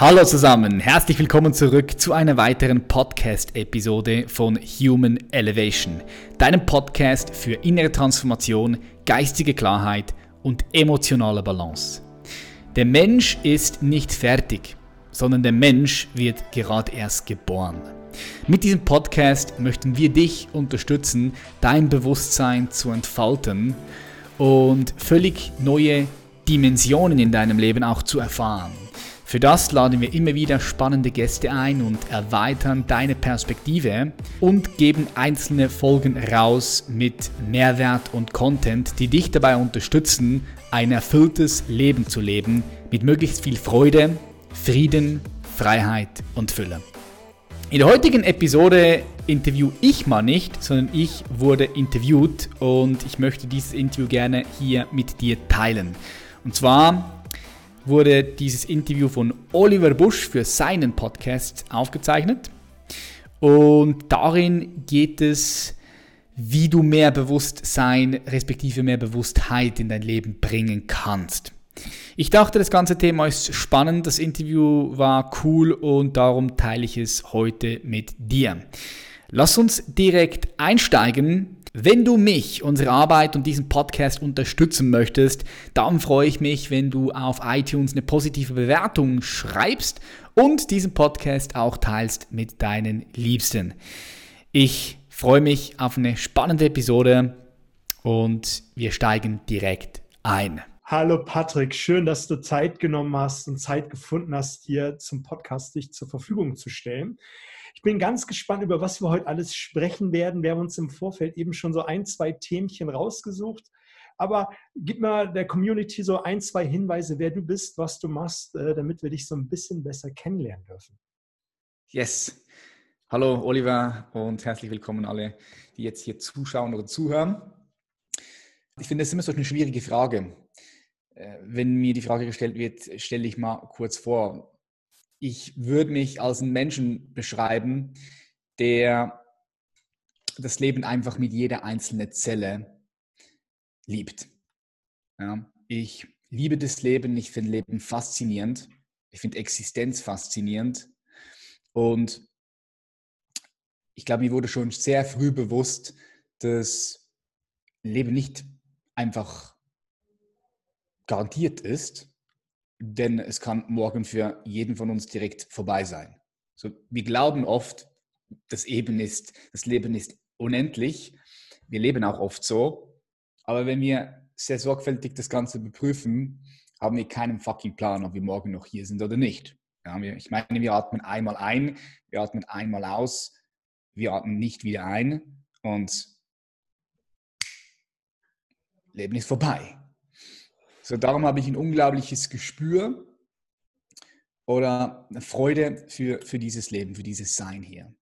Hallo zusammen, herzlich willkommen zurück zu einer weiteren Podcast-Episode von Human Elevation, deinem Podcast für innere Transformation, geistige Klarheit und emotionale Balance. Der Mensch ist nicht fertig, sondern der Mensch wird gerade erst geboren. Mit diesem Podcast möchten wir dich unterstützen, dein Bewusstsein zu entfalten und völlig neue Dimensionen in deinem Leben auch zu erfahren. Für das laden wir immer wieder spannende Gäste ein und erweitern deine Perspektive und geben einzelne Folgen raus mit Mehrwert und Content, die dich dabei unterstützen, ein erfülltes Leben zu leben mit möglichst viel Freude, Frieden, Freiheit und Fülle. In der heutigen Episode interview ich mal nicht, sondern ich wurde interviewt und ich möchte dieses Interview gerne hier mit dir teilen. Und zwar wurde dieses Interview von Oliver Busch für seinen Podcast aufgezeichnet. Und darin geht es, wie du mehr Bewusstsein respektive mehr Bewusstheit in dein Leben bringen kannst. Ich dachte, das ganze Thema ist spannend, das Interview war cool und darum teile ich es heute mit dir. Lass uns direkt einsteigen wenn du mich, unsere Arbeit und diesen Podcast unterstützen möchtest, dann freue ich mich, wenn du auf iTunes eine positive Bewertung schreibst und diesen Podcast auch teilst mit deinen Liebsten. Ich freue mich auf eine spannende Episode und wir steigen direkt ein. Hallo Patrick, schön, dass du Zeit genommen hast und Zeit gefunden hast, hier zum Podcast dich zur Verfügung zu stellen. Ich bin ganz gespannt, über was wir heute alles sprechen werden. Wir haben uns im Vorfeld eben schon so ein, zwei Themchen rausgesucht. Aber gib mal der Community so ein, zwei Hinweise, wer du bist, was du machst, äh, damit wir dich so ein bisschen besser kennenlernen dürfen. Yes. Hallo Oliver und herzlich willkommen alle, die jetzt hier zuschauen oder zuhören. Ich finde, das ist immer so eine schwierige Frage. Äh, wenn mir die Frage gestellt wird, stelle ich mal kurz vor, ich würde mich als einen Menschen beschreiben, der das Leben einfach mit jeder einzelnen Zelle liebt. Ja, ich liebe das Leben, ich finde Leben faszinierend, ich finde Existenz faszinierend und ich glaube, mir wurde schon sehr früh bewusst, dass Leben nicht einfach garantiert ist, denn es kann morgen für jeden von uns direkt vorbei sein. So, wir glauben oft, das, Leben ist, das Leben ist unendlich. Wir leben auch oft so. Aber wenn wir sehr sorgfältig das Ganze beprüfen, haben wir keinen fucking Plan, ob wir morgen noch hier sind oder nicht. Ja, ich meine, wir atmen einmal ein, wir atmen einmal aus, wir atmen nicht wieder ein und Leben ist vorbei. So, darum habe ich ein unglaubliches Gespür oder Freude für, für dieses Leben, für dieses Sein hier.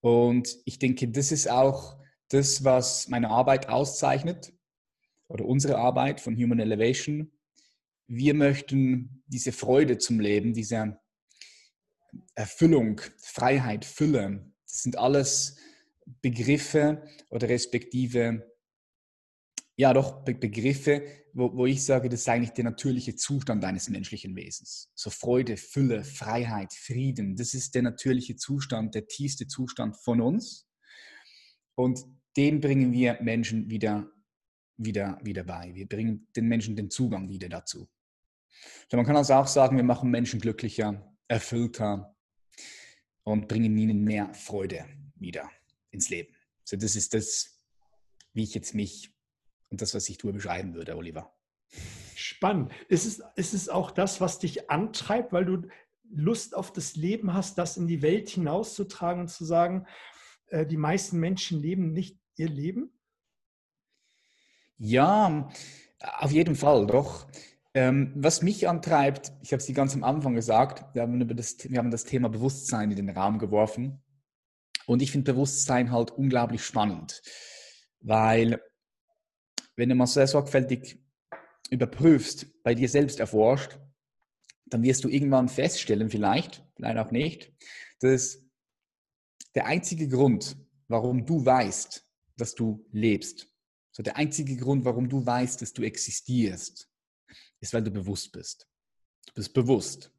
Und ich denke, das ist auch das, was meine Arbeit auszeichnet oder unsere Arbeit von Human Elevation. Wir möchten diese Freude zum Leben, diese Erfüllung, Freiheit, Fülle, das sind alles Begriffe oder respektive ja doch Begriffe, wo, wo ich sage, das ist eigentlich der natürliche Zustand eines menschlichen Wesens. So Freude, Fülle, Freiheit, Frieden, das ist der natürliche Zustand, der tiefste Zustand von uns. Und den bringen wir Menschen wieder, wieder, wieder bei. Wir bringen den Menschen den Zugang wieder dazu. So, man kann also auch sagen, wir machen Menschen glücklicher, erfüllter und bringen ihnen mehr Freude wieder ins Leben. So, das ist das, wie ich jetzt mich und das, was ich tue, beschreiben würde, Oliver. Spannend. Ist es, ist es auch das, was dich antreibt, weil du Lust auf das Leben hast, das in die Welt hinauszutragen und zu sagen, äh, die meisten Menschen leben nicht ihr Leben? Ja, auf jeden Fall, doch. Ähm, was mich antreibt, ich habe es dir ganz am Anfang gesagt, wir haben, über das, wir haben das Thema Bewusstsein in den Raum geworfen. Und ich finde Bewusstsein halt unglaublich spannend, weil wenn du mal sehr sorgfältig überprüfst, bei dir selbst erforscht, dann wirst du irgendwann feststellen, vielleicht, vielleicht auch nicht, dass der einzige Grund, warum du weißt, dass du lebst, so der einzige Grund, warum du weißt, dass du existierst, ist, weil du bewusst bist. Du bist bewusst.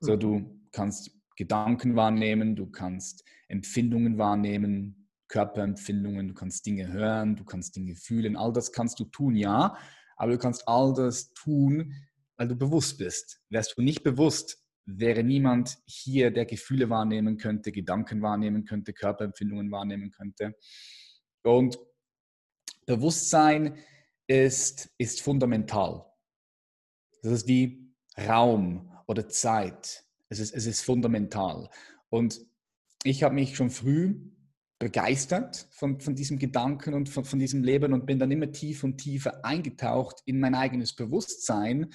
So, mhm. du kannst Gedanken wahrnehmen, du kannst Empfindungen wahrnehmen, Körperempfindungen, du kannst Dinge hören, du kannst Dinge fühlen, all das kannst du tun, ja, aber du kannst all das tun, weil du bewusst bist. Wärst du nicht bewusst, wäre niemand hier, der Gefühle wahrnehmen könnte, Gedanken wahrnehmen könnte, Körperempfindungen wahrnehmen könnte. Und Bewusstsein ist, ist fundamental. Das ist wie Raum oder Zeit. Es ist, es ist fundamental. Und ich habe mich schon früh begeistert von, von diesem Gedanken und von, von diesem Leben und bin dann immer tiefer und tiefer eingetaucht in mein eigenes Bewusstsein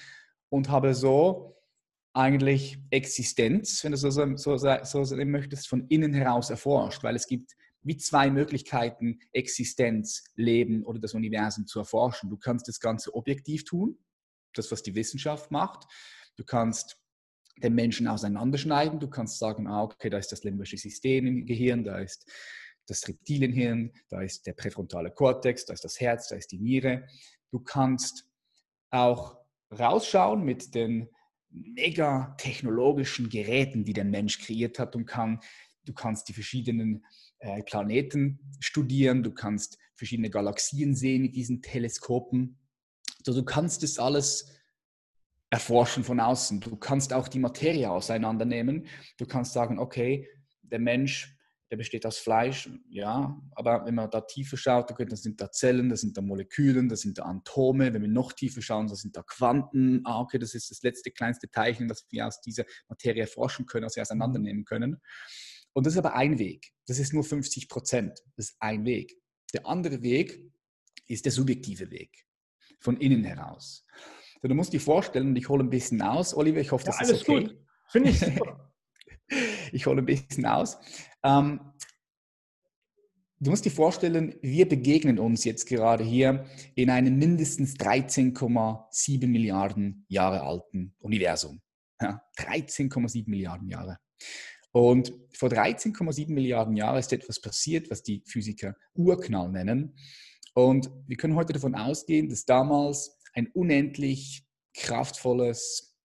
und habe so eigentlich Existenz, wenn du so, so, so, so sehen möchtest, von innen heraus erforscht, weil es gibt wie zwei Möglichkeiten, Existenz, Leben oder das Universum zu erforschen. Du kannst das Ganze objektiv tun, das, was die Wissenschaft macht. Du kannst den Menschen auseinanderschneiden. Du kannst sagen, ah, okay, da ist das limbische System im Gehirn, da ist das Reptilienhirn, da ist der präfrontale Kortex, da ist das Herz, da ist die Niere. Du kannst auch rausschauen mit den mega technologischen Geräten, die der Mensch kreiert hat und kann. Du kannst die verschiedenen äh, Planeten studieren, du kannst verschiedene Galaxien sehen mit diesen Teleskopen. Also du kannst das alles erforschen von außen. Du kannst auch die Materie auseinandernehmen. Du kannst sagen, okay, der Mensch, der besteht aus Fleisch, ja, aber wenn man da tiefer schaut, dann sind da Zellen, das sind da Molekülen, das sind da Atome. Wenn wir noch tiefer schauen, das sind da Quanten. Ah, okay, das ist das letzte kleinste Teilchen, das wir aus dieser Materie erforschen können, also auseinandernehmen können. Und das ist aber ein Weg. Das ist nur 50 Prozent. Das ist ein Weg. Der andere Weg ist der subjektive Weg, von innen heraus. So, du musst dir vorstellen, und ich hole ein bisschen aus, Oliver, ich hoffe, das ja, ist okay. Gut. Finde ich super. ich hole ein bisschen aus. Ähm, du musst dir vorstellen, wir begegnen uns jetzt gerade hier in einem mindestens 13,7 Milliarden Jahre alten Universum. Ja, 13,7 Milliarden Jahre. Und vor 13,7 Milliarden Jahren ist etwas passiert, was die Physiker Urknall nennen. Und wir können heute davon ausgehen, dass damals ein unendlich kraftvolles,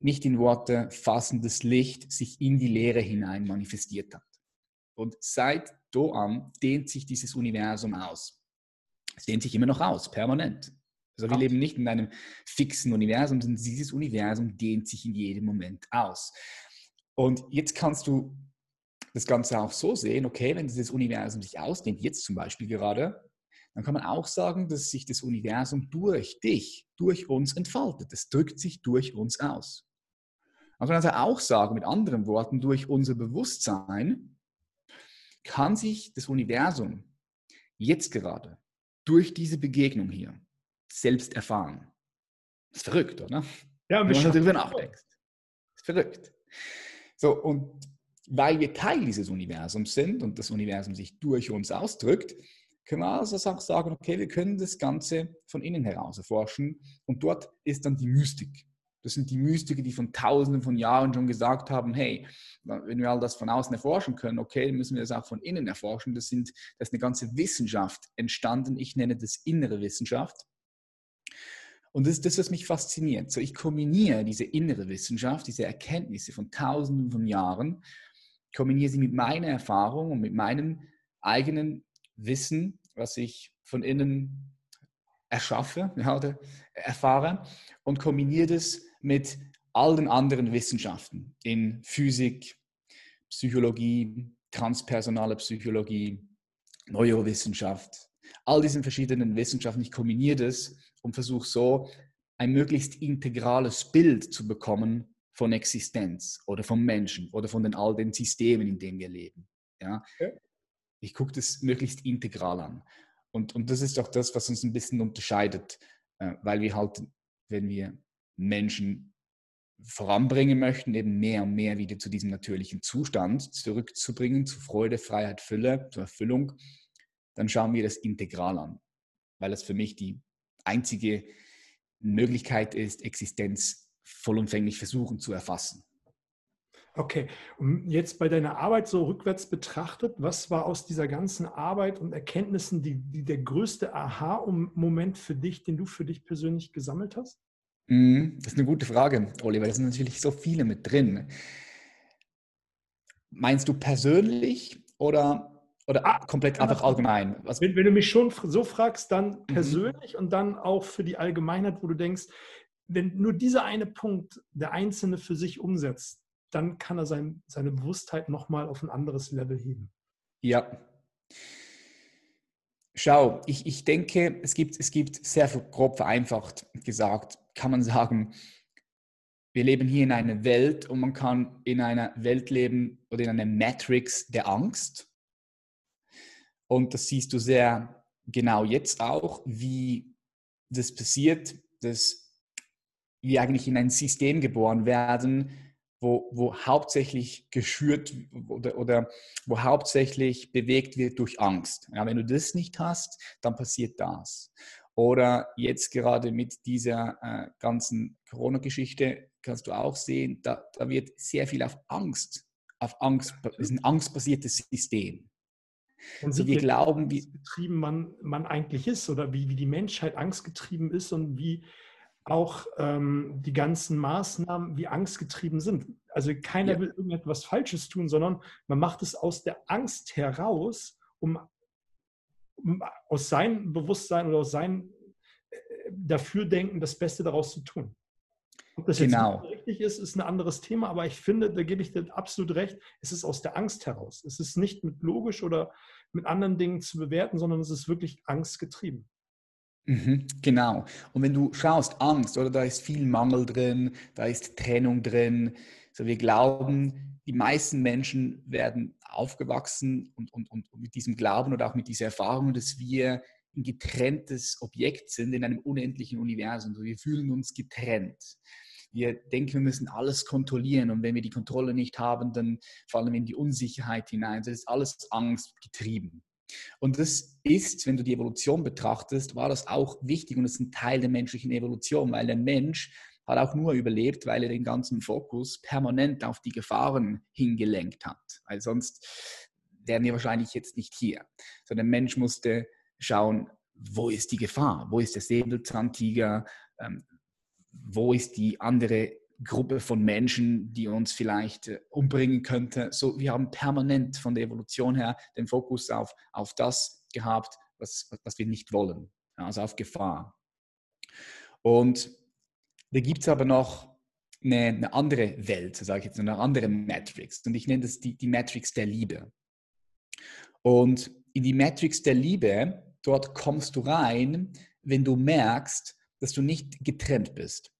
nicht in Worte fassendes Licht sich in die Leere hinein manifestiert hat. Und seit da an dehnt sich dieses Universum aus. Es dehnt sich immer noch aus, permanent. Also wir leben nicht in einem fixen Universum, sondern dieses Universum dehnt sich in jedem Moment aus. Und jetzt kannst du das Ganze auch so sehen, okay, wenn dieses Universum sich ausdehnt, jetzt zum Beispiel gerade, dann kann man auch sagen, dass sich das Universum durch dich, durch uns entfaltet. Es drückt sich durch uns aus. Man kann also auch sagen, mit anderen Worten, durch unser Bewusstsein kann sich das Universum jetzt gerade durch diese Begegnung hier selbst erfahren. Das ist verrückt, oder? Ja, wenn du darüber nachdenkst. Das ist verrückt. So, und weil wir Teil dieses Universums sind und das Universum sich durch uns ausdrückt, können wir also auch sagen, okay, wir können das Ganze von innen heraus erforschen und dort ist dann die Mystik. Das sind die Mystiker, die von Tausenden von Jahren schon gesagt haben, hey, wenn wir all das von außen erforschen können, okay, müssen wir das auch von innen erforschen. Das, sind, das ist eine ganze Wissenschaft entstanden. Ich nenne das innere Wissenschaft. Und das ist das, was mich fasziniert. So, ich kombiniere diese innere Wissenschaft, diese Erkenntnisse von Tausenden von Jahren, kombiniere sie mit meiner Erfahrung und mit meinem eigenen Wissen, was ich von innen erschaffe, ja, oder erfahre, und kombiniere das mit all den anderen Wissenschaften in Physik, Psychologie, transpersonale Psychologie, Neurowissenschaft, all diesen verschiedenen Wissenschaften. Ich kombiniere das und versuche so ein möglichst integrales Bild zu bekommen von Existenz oder vom Menschen oder von den all den Systemen, in denen wir leben. Ja? Okay. Ich gucke das möglichst integral an. Und, und das ist auch das, was uns ein bisschen unterscheidet, äh, weil wir halt, wenn wir Menschen voranbringen möchten, eben mehr und mehr wieder zu diesem natürlichen Zustand zurückzubringen, zu Freude, Freiheit, Fülle, zur Erfüllung, dann schauen wir das integral an, weil das für mich die einzige Möglichkeit ist, Existenz vollumfänglich versuchen zu erfassen. Okay, und jetzt bei deiner Arbeit so rückwärts betrachtet, was war aus dieser ganzen Arbeit und Erkenntnissen die, die der größte Aha-Moment für dich, den du für dich persönlich gesammelt hast? Mhm, das ist eine gute Frage, Oliver. Da sind natürlich so viele mit drin. Meinst du persönlich oder, oder ah, komplett einfach allgemein? Wenn, wenn, du mich schon so fragst, dann mhm. persönlich mhm. und dann auch für die Allgemeinheit, wo du denkst, wenn nur dieser eine Punkt der Einzelne für sich umsetzt, dann kann er sein, seine Bewusstheit nochmal auf ein anderes Level heben. Ja. Schau, ich, ich denke, es gibt, es gibt sehr grob vereinfacht gesagt, kann man sagen, wir leben hier in einer Welt und man kann in einer Welt leben oder in einer Matrix der Angst. Und das siehst du sehr genau jetzt auch, wie das passiert, dass wir eigentlich in ein System geboren werden, wo, wo hauptsächlich geschürt oder, oder wo hauptsächlich bewegt wird durch Angst. Ja, wenn du das nicht hast, dann passiert das. Oder jetzt gerade mit dieser äh, ganzen Corona-Geschichte kannst du auch sehen, da, da wird sehr viel auf Angst, auf Angst, das ist ein angstbasiertes System. Und also wir glauben, wie getrieben man, man eigentlich ist oder wie, wie die Menschheit angstgetrieben ist und wie auch ähm, die ganzen Maßnahmen wie angstgetrieben sind. Also keiner ja. will irgendetwas Falsches tun, sondern man macht es aus der Angst heraus, um, um aus seinem Bewusstsein oder aus seinem äh, Dafürdenken das Beste daraus zu tun. Ob das genau. jetzt richtig ist, ist ein anderes Thema, aber ich finde, da gebe ich dir absolut recht, es ist aus der Angst heraus. Es ist nicht mit logisch oder mit anderen Dingen zu bewerten, sondern es ist wirklich angstgetrieben. Mhm, genau. Und wenn du schaust, Angst, oder da ist viel Mangel drin, da ist Trennung drin. So, wir glauben, die meisten Menschen werden aufgewachsen und, und, und mit diesem Glauben oder auch mit dieser Erfahrung, dass wir ein getrenntes Objekt sind in einem unendlichen Universum. Wir fühlen uns getrennt. Wir denken, wir müssen alles kontrollieren und wenn wir die Kontrolle nicht haben, dann fallen wir in die Unsicherheit hinein. Das ist alles angstgetrieben. Und das ist, wenn du die Evolution betrachtest, war das auch wichtig und ist ein Teil der menschlichen Evolution, weil der Mensch hat auch nur überlebt, weil er den ganzen Fokus permanent auf die Gefahren hingelenkt hat. Weil sonst wären wir wahrscheinlich jetzt nicht hier. Sondern der Mensch musste schauen, wo ist die Gefahr? Wo ist der Säbelzahntiger? Ähm, wo ist die andere Gruppe von Menschen, die uns vielleicht äh, umbringen könnte? So, wir haben permanent von der Evolution her den Fokus auf, auf das gehabt, was, was wir nicht wollen, also auf Gefahr. Und da gibt es aber noch eine, eine, andere Welt, sage ich jetzt, eine andere Matrix. Und ich nenne das die, die Matrix der Liebe. Und in die Matrix der Liebe dort kommst du rein, wenn du merkst, dass du nicht getrennt bist.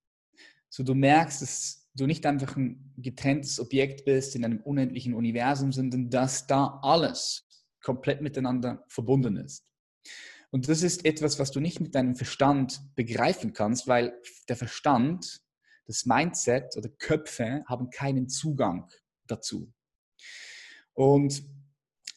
So du merkst, dass du nicht einfach ein getrenntes Objekt bist in einem unendlichen Universum, sondern dass da alles komplett miteinander verbunden ist. Und das ist etwas, was du nicht mit deinem Verstand begreifen kannst, weil der Verstand, das Mindset oder Köpfe haben keinen Zugang dazu. Und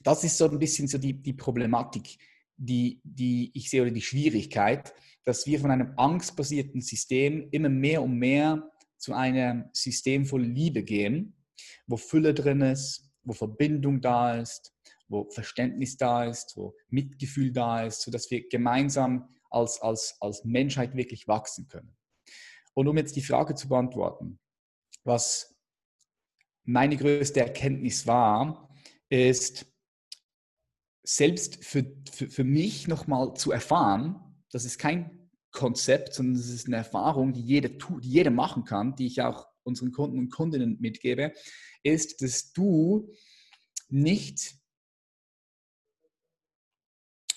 das ist so ein bisschen so die, die Problematik die, die ich sehe oder die Schwierigkeit, dass wir von einem angstbasierten System immer mehr und mehr zu einem System voll Liebe gehen, wo Fülle drin ist, wo Verbindung da ist, wo Verständnis da ist, wo Mitgefühl da ist, sodass wir gemeinsam als, als, als Menschheit wirklich wachsen können. Und um jetzt die Frage zu beantworten, was meine größte Erkenntnis war, ist, selbst für, für, für mich nochmal zu erfahren, das ist kein Konzept, sondern es ist eine Erfahrung, die jeder, die jeder machen kann, die ich auch unseren Kunden und Kundinnen mitgebe, ist, dass du nicht,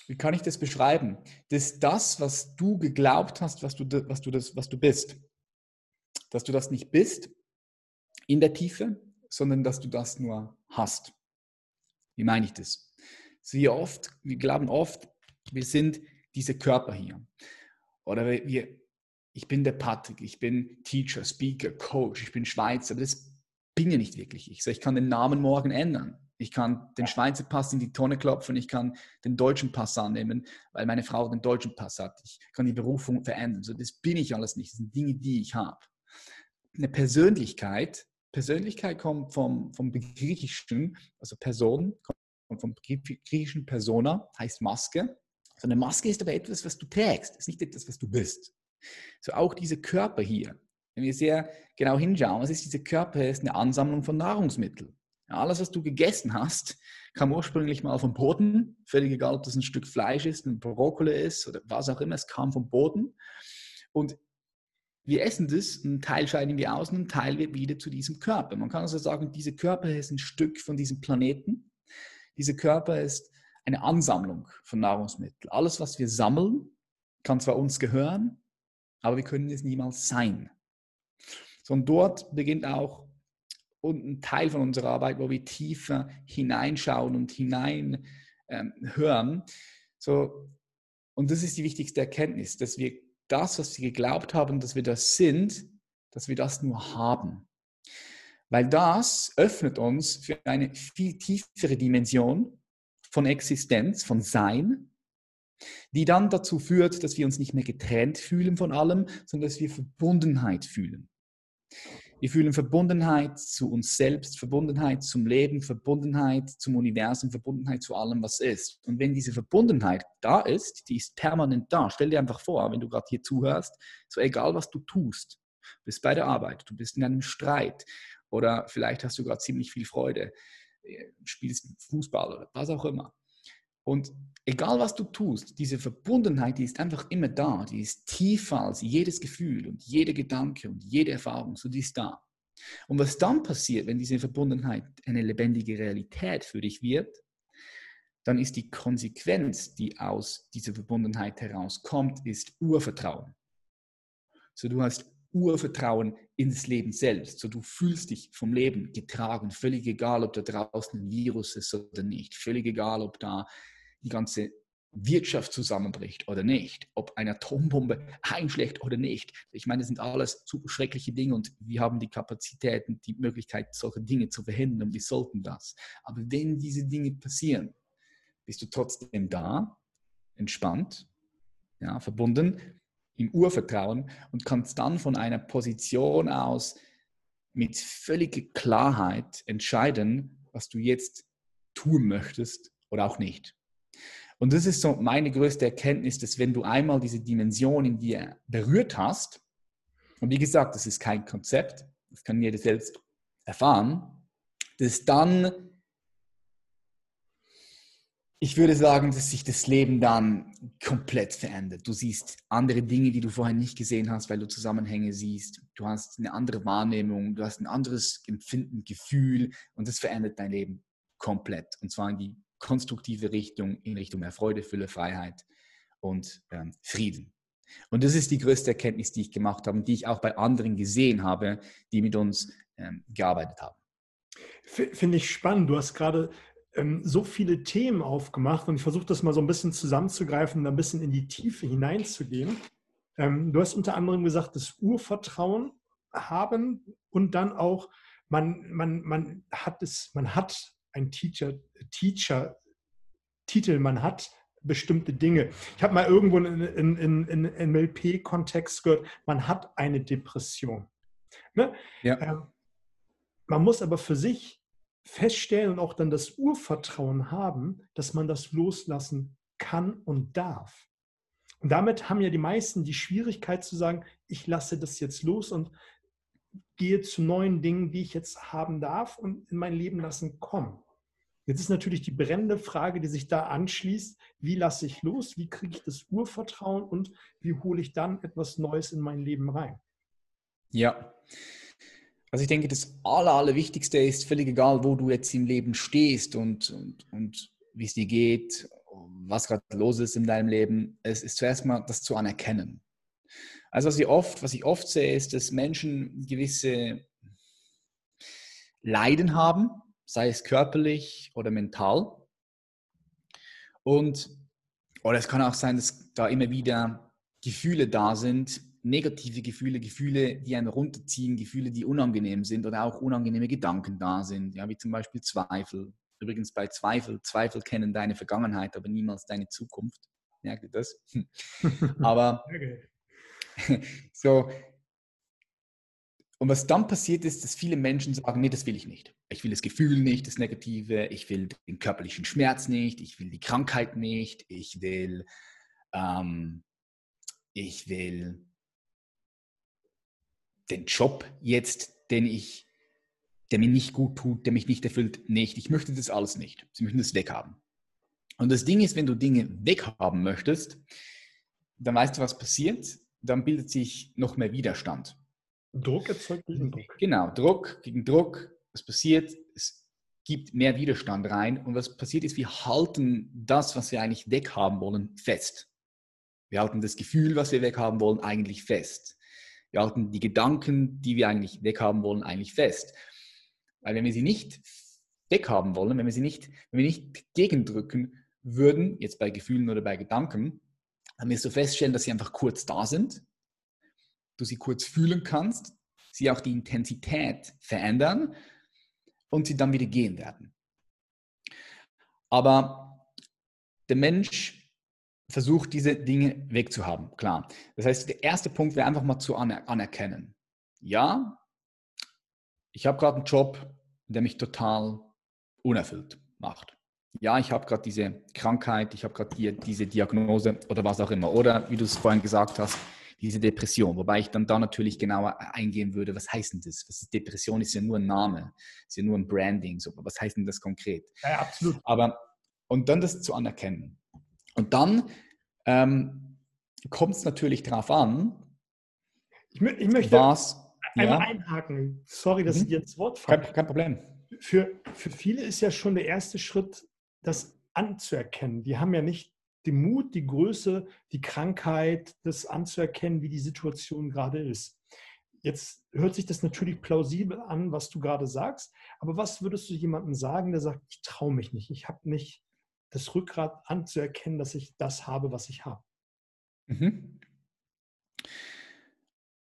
wie kann ich das beschreiben, dass das, was du geglaubt hast, was du, was du, das, was du bist, dass du das nicht bist in der Tiefe, sondern dass du das nur hast. Wie meine ich das? sehr oft, wir glauben oft, wir sind diese Körper hier. Oder wir, ich bin der Patrick, ich bin Teacher, Speaker, Coach, ich bin Schweizer, aber das bin ja nicht wirklich ich. So, ich kann den Namen morgen ändern. Ich kann den Schweizer Pass in die Tonne klopfen, ich kann den deutschen Pass annehmen, weil meine Frau den deutschen Pass hat. Ich kann die Berufung verändern. So, das bin ich alles nicht. Das sind Dinge, die ich habe. Eine Persönlichkeit, Persönlichkeit kommt vom, vom Griechischen, also Person, und vom griechischen Persona heißt Maske. So eine Maske ist aber etwas, was du trägst, ist nicht etwas, was du bist. So auch dieser Körper hier, wenn wir sehr genau hinschauen, was ist dieser Körper? Er ist eine Ansammlung von Nahrungsmitteln. Ja, alles, was du gegessen hast, kam ursprünglich mal vom Boden. Völlig egal, ob das ein Stück Fleisch ist, ein Brokkoli ist oder was auch immer, es kam vom Boden. Und wir essen das, ein Teil scheiden wir aus und ein Teil wird wieder zu diesem Körper. Man kann also sagen, dieser Körper ist ein Stück von diesem Planeten. Dieser Körper ist eine Ansammlung von Nahrungsmitteln. Alles, was wir sammeln, kann zwar uns gehören, aber wir können es niemals sein. So, und dort beginnt auch und ein Teil von unserer Arbeit, wo wir tiefer hineinschauen und hinein ähm. So, und das ist die wichtigste Erkenntnis, dass wir das, was wir geglaubt haben, dass wir das sind, dass wir das nur haben. Weil das öffnet uns für eine viel tiefere Dimension von Existenz, von Sein, die dann dazu führt, dass wir uns nicht mehr getrennt fühlen von allem, sondern dass wir Verbundenheit fühlen. Wir fühlen Verbundenheit zu uns selbst, Verbundenheit zum Leben, Verbundenheit zum Universum, Verbundenheit zu allem, was ist. Und wenn diese Verbundenheit da ist, die ist permanent da. Stell dir einfach vor, wenn du gerade hier zuhörst, so egal was du tust, du bist bei der Arbeit, du bist in einem Streit oder vielleicht hast du gerade ziemlich viel Freude, äh, spielst Fußball oder was auch immer. Und egal was du tust, diese Verbundenheit, die ist einfach immer da. Die ist tiefer als jedes Gefühl und jeder Gedanke und jede Erfahrung. So, die ist da. Und was dann passiert, wenn diese Verbundenheit eine lebendige Realität für dich wird, dann ist die Konsequenz, die aus dieser Verbundenheit herauskommt, ist Urvertrauen. So, du hast Urvertrauen ins Leben selbst. So, du fühlst dich vom Leben getragen, völlig egal, ob da draußen ein Virus ist oder nicht, völlig egal, ob da die ganze Wirtschaft zusammenbricht oder nicht, ob eine Atombombe einschlägt oder nicht. Ich meine, das sind alles super schreckliche Dinge und wir haben die Kapazitäten, die Möglichkeit, solche Dinge zu verhindern und wir sollten das. Aber wenn diese Dinge passieren, bist du trotzdem da, entspannt, ja, verbunden, im Urvertrauen und kannst dann von einer Position aus mit völliger Klarheit entscheiden, was du jetzt tun möchtest oder auch nicht. Und das ist so meine größte Erkenntnis, dass wenn du einmal diese Dimension in dir berührt hast, und wie gesagt, das ist kein Konzept, das kann jeder selbst erfahren, dass dann, ich würde sagen, dass sich das Leben dann komplett verändert. Du siehst andere Dinge, die du vorher nicht gesehen hast, weil du Zusammenhänge siehst. Du hast eine andere Wahrnehmung, du hast ein anderes Empfinden, Gefühl und das verändert dein Leben komplett. Und zwar in die konstruktive Richtung, in Richtung mehr Freude, Fülle, Freiheit und ähm, Frieden. Und das ist die größte Erkenntnis, die ich gemacht habe und die ich auch bei anderen gesehen habe, die mit uns ähm, gearbeitet haben. Finde ich spannend. Du hast gerade ähm, so viele Themen aufgemacht und ich versuche das mal so ein bisschen zusammenzugreifen, ein bisschen in die Tiefe hineinzugehen. Ähm, du hast unter anderem gesagt, das Urvertrauen haben und dann auch, man, man, man hat es, man hat ein Teacher, Teacher Titel, man hat bestimmte Dinge. Ich habe mal irgendwo in, in, in, in MLP-Kontext gehört, man hat eine Depression. Ne? Ja. Ähm, man muss aber für sich feststellen und auch dann das Urvertrauen haben, dass man das loslassen kann und darf. Und damit haben ja die meisten die Schwierigkeit zu sagen, ich lasse das jetzt los und gehe zu neuen Dingen, die ich jetzt haben darf und in mein Leben lassen kommen. Jetzt ist natürlich die brennende Frage, die sich da anschließt, wie lasse ich los, wie kriege ich das Urvertrauen und wie hole ich dann etwas Neues in mein Leben rein? Ja, also ich denke, das Aller, Allerwichtigste ist, völlig egal, wo du jetzt im Leben stehst und, und, und wie es dir geht, was gerade los ist in deinem Leben, es ist zuerst mal das zu anerkennen. Also was ich oft, was ich oft sehe, ist, dass Menschen gewisse Leiden haben, sei es körperlich oder mental. Und oder es kann auch sein, dass da immer wieder Gefühle da sind, negative Gefühle, Gefühle, die einen runterziehen, Gefühle, die unangenehm sind oder auch unangenehme Gedanken da sind, ja, wie zum Beispiel Zweifel. Übrigens bei Zweifel, Zweifel kennen deine Vergangenheit, aber niemals deine Zukunft. Merkt ihr das? aber so, und was dann passiert ist, dass viele Menschen sagen, nee, das will ich nicht. Ich will das Gefühl nicht, das Negative, ich will den körperlichen Schmerz nicht, ich will die Krankheit nicht, ich will, ähm, ich will den Job jetzt, den ich, der mir nicht gut tut, der mich nicht erfüllt, nicht. Ich möchte das alles nicht. Sie möchten das weghaben. Und das Ding ist, wenn du Dinge weghaben möchtest, dann weißt du, was passiert. Dann bildet sich noch mehr Widerstand. Druck erzeugt gegen Druck. Genau, Druck gegen Druck. Was passiert? Es gibt mehr Widerstand rein. Und was passiert ist, wir halten das, was wir eigentlich weghaben wollen, fest. Wir halten das Gefühl, was wir weghaben wollen, eigentlich fest. Wir halten die Gedanken, die wir eigentlich weghaben wollen, eigentlich fest. Weil wenn wir sie nicht weghaben wollen, wenn wir sie nicht, wenn wir nicht gegendrücken würden, jetzt bei Gefühlen oder bei Gedanken, dann wirst du feststellen, dass sie einfach kurz da sind, du sie kurz fühlen kannst, sie auch die Intensität verändern und sie dann wieder gehen werden. Aber der Mensch versucht, diese Dinge wegzuhaben, klar. Das heißt, der erste Punkt wäre einfach mal zu anerkennen. Ja, ich habe gerade einen Job, der mich total unerfüllt macht. Ja, ich habe gerade diese Krankheit, ich habe gerade die, diese Diagnose oder was auch immer. Oder wie du es vorhin gesagt hast, diese Depression. Wobei ich dann da natürlich genauer eingehen würde, was heißt denn das? Was ist Depression ist ja nur ein Name, ist ja nur ein Branding. So, was heißt denn das konkret? Ja, absolut. Aber, und dann das zu anerkennen. Und dann ähm, kommt es natürlich darauf an, ich, ich möchte was, einmal ja. einhaken. Sorry, dass mhm. ich dir ins Wort falle. Kein, kein Problem. Für, für viele ist ja schon der erste Schritt, das anzuerkennen. Die haben ja nicht den Mut, die Größe, die Krankheit, das anzuerkennen, wie die Situation gerade ist. Jetzt hört sich das natürlich plausibel an, was du gerade sagst, aber was würdest du jemandem sagen, der sagt, ich traue mich nicht, ich habe nicht das Rückgrat anzuerkennen, dass ich das habe, was ich habe? Mhm.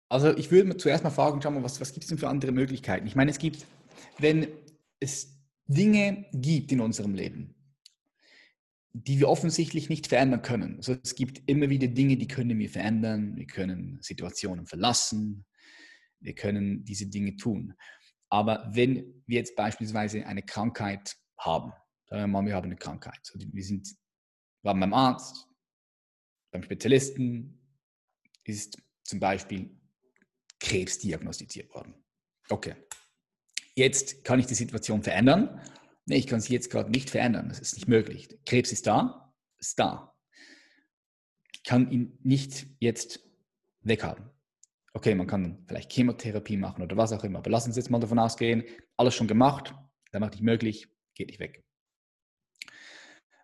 Also ich würde zuerst mal fragen, schau mal, was, was gibt es denn für andere Möglichkeiten? Ich meine, es gibt, wenn es Dinge gibt in unserem Leben, die wir offensichtlich nicht verändern können. Also es gibt immer wieder Dinge, die können wir verändern. Wir können Situationen verlassen. Wir können diese Dinge tun. Aber wenn wir jetzt beispielsweise eine Krankheit haben, sagen wir mal, wir haben eine Krankheit. Wir sind, waren beim Arzt, beim Spezialisten, ist zum Beispiel Krebs diagnostiziert worden. Okay. Jetzt kann ich die Situation verändern nee, ich kann sie jetzt gerade nicht verändern, das ist nicht möglich. Krebs ist da, ist da. Ich kann ihn nicht jetzt weghaben. Okay, man kann vielleicht Chemotherapie machen oder was auch immer, aber lass uns jetzt mal davon ausgehen, alles schon gemacht, dann macht nicht möglich, geht nicht weg.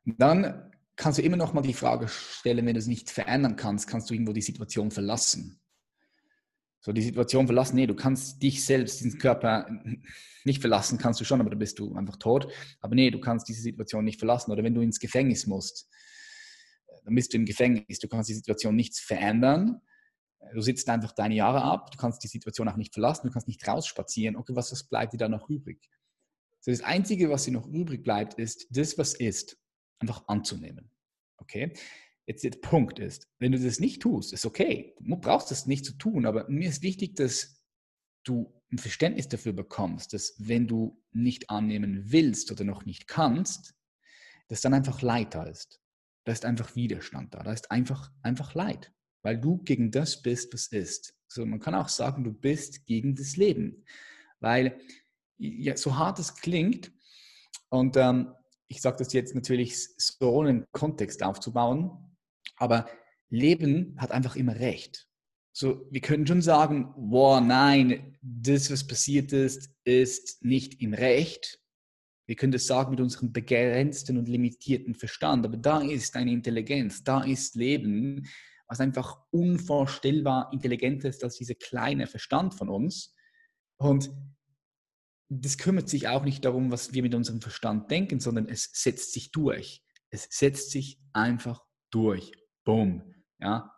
Dann kannst du immer noch mal die Frage stellen, wenn du es nicht verändern kannst, kannst du irgendwo die Situation verlassen. So die Situation verlassen, nee, du kannst dich selbst, diesen Körper nicht verlassen kannst du schon, aber dann bist du einfach tot. Aber nee, du kannst diese Situation nicht verlassen. Oder wenn du ins Gefängnis musst, dann bist du im Gefängnis. Du kannst die Situation nicht verändern. Du sitzt einfach deine Jahre ab. Du kannst die Situation auch nicht verlassen. Du kannst nicht rausspazieren. Okay, was, was bleibt dir da noch übrig? So, das Einzige, was dir noch übrig bleibt, ist, das, was ist, einfach anzunehmen. Okay? Jetzt der Punkt ist, wenn du das nicht tust, ist okay. Du brauchst das nicht zu tun, aber mir ist wichtig, dass du ein Verständnis dafür bekommst, dass wenn du nicht annehmen willst oder noch nicht kannst, dass dann einfach Leid da ist. Da ist einfach Widerstand da. Da ist einfach, einfach Leid, weil du gegen das bist, was ist. So, man kann auch sagen, du bist gegen das Leben, weil ja, so hart es klingt und ähm, ich sage das jetzt natürlich so einen Kontext aufzubauen, aber Leben hat einfach immer Recht. So, wir können schon sagen, wow, nein, das, was passiert ist, ist nicht im Recht. Wir können das sagen mit unserem begrenzten und limitierten Verstand, aber da ist eine Intelligenz, da ist Leben, was einfach unvorstellbar intelligenter ist als dieser kleine Verstand von uns. Und das kümmert sich auch nicht darum, was wir mit unserem Verstand denken, sondern es setzt sich durch. Es setzt sich einfach durch. Boom. Ja,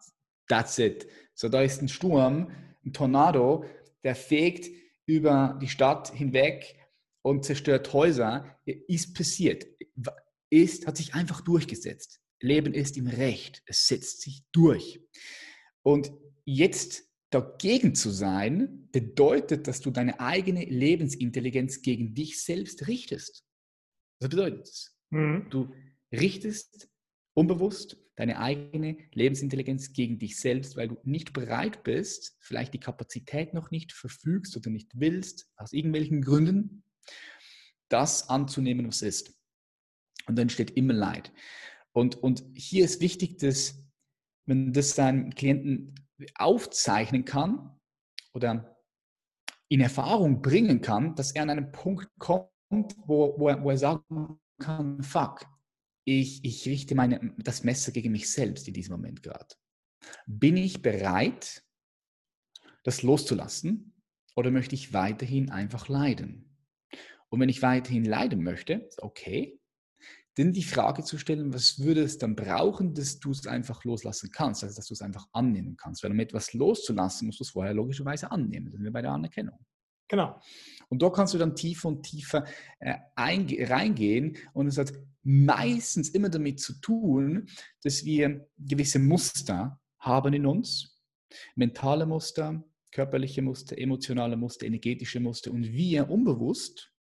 that's it. So, da ist ein Sturm, ein Tornado, der fegt über die Stadt hinweg und zerstört Häuser. Ist passiert. Ist, hat sich einfach durchgesetzt. Leben ist im Recht. Es setzt sich durch. Und jetzt dagegen zu sein, bedeutet, dass du deine eigene Lebensintelligenz gegen dich selbst richtest. Was bedeutet das? Mhm. Du richtest unbewusst deine eigene Lebensintelligenz gegen dich selbst, weil du nicht bereit bist, vielleicht die Kapazität noch nicht verfügst oder nicht willst, aus irgendwelchen Gründen, das anzunehmen, was ist. Und dann entsteht immer Leid. Und, und hier ist wichtig, dass man das seinem Klienten aufzeichnen kann oder in Erfahrung bringen kann, dass er an einen Punkt kommt, wo, wo, er, wo er sagen kann, fuck, ich, ich richte meine, das Messer gegen mich selbst in diesem Moment gerade. Bin ich bereit, das loszulassen oder möchte ich weiterhin einfach leiden? Und wenn ich weiterhin leiden möchte, okay, dann die Frage zu stellen, was würde es dann brauchen, dass du es einfach loslassen kannst, also dass du es einfach annehmen kannst. Weil um etwas loszulassen, musst du es vorher logischerweise annehmen. Das sind wir bei der Anerkennung. Genau. Und da kannst du dann tiefer und tiefer äh, reingehen und es hat meistens immer damit zu tun, dass wir gewisse Muster haben in uns, mentale Muster, körperliche Muster, emotionale Muster, energetische Muster und wir unbewusst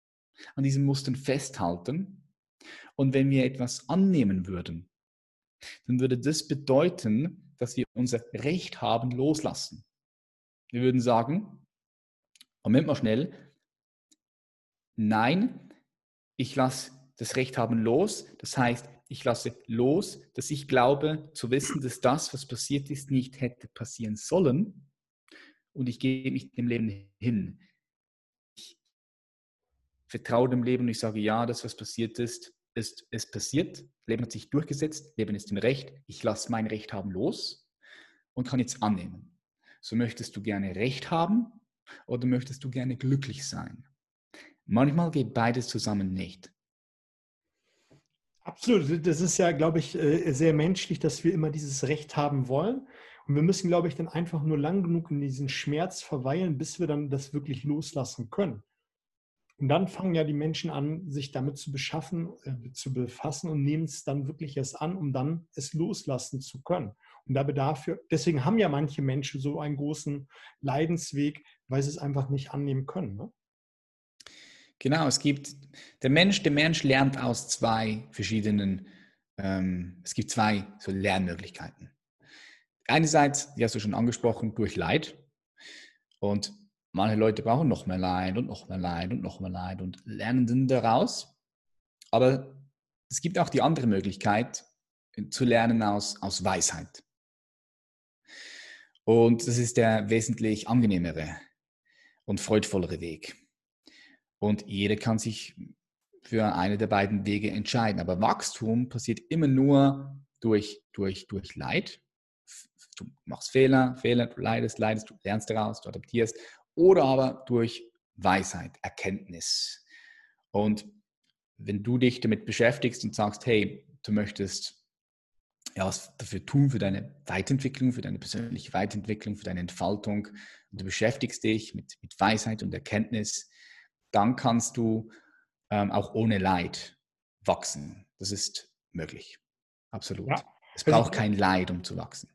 an diesen Mustern festhalten. Und wenn wir etwas annehmen würden, dann würde das bedeuten, dass wir unser Recht haben loslassen. Wir würden sagen, Moment mal schnell. Nein, ich lasse das Recht haben los. Das heißt, ich lasse los, dass ich glaube zu wissen, dass das, was passiert ist, nicht hätte passieren sollen. Und ich gebe mich dem Leben hin. Ich vertraue dem Leben und ich sage, ja, das, was passiert ist, ist, ist passiert. Leben hat sich durchgesetzt. Leben ist im Recht. Ich lasse mein Recht haben los und kann jetzt annehmen. So möchtest du gerne Recht haben, oder möchtest du gerne glücklich sein? Manchmal geht beides zusammen nicht. Absolut. Das ist ja, glaube ich, äh, sehr menschlich, dass wir immer dieses Recht haben wollen. Und wir müssen, glaube ich, dann einfach nur lang genug in diesen Schmerz verweilen, bis wir dann das wirklich loslassen können. Und dann fangen ja die Menschen an, sich damit zu beschaffen, äh, zu befassen und nehmen es dann wirklich erst an, um dann es loslassen zu können. Und da bedarf, deswegen haben ja manche Menschen so einen großen Leidensweg, weil sie es einfach nicht annehmen können. Ne? Genau, es gibt, der Mensch, der Mensch lernt aus zwei verschiedenen, ähm, es gibt zwei so Lernmöglichkeiten. Einerseits, die hast du schon angesprochen, durch Leid. Und manche Leute brauchen noch mehr Leid und noch mehr Leid und noch mehr Leid und lernen dann daraus. Aber es gibt auch die andere Möglichkeit, zu lernen aus, aus Weisheit. Und das ist der wesentlich angenehmere und freudvollere Weg. Und jeder kann sich für eine der beiden Wege entscheiden. Aber Wachstum passiert immer nur durch, durch, durch Leid. Du machst Fehler, Fehler, du leidest, leidest, du lernst daraus, du adaptierst. Oder aber durch Weisheit, Erkenntnis. Und wenn du dich damit beschäftigst und sagst, hey, du möchtest ja, was dafür tun für deine Weiterentwicklung, für deine persönliche Weiterentwicklung, für deine Entfaltung und du beschäftigst dich mit, mit Weisheit und Erkenntnis, dann kannst du ähm, auch ohne Leid wachsen. Das ist möglich. Absolut. Ja. Es braucht kein Leid, um zu wachsen.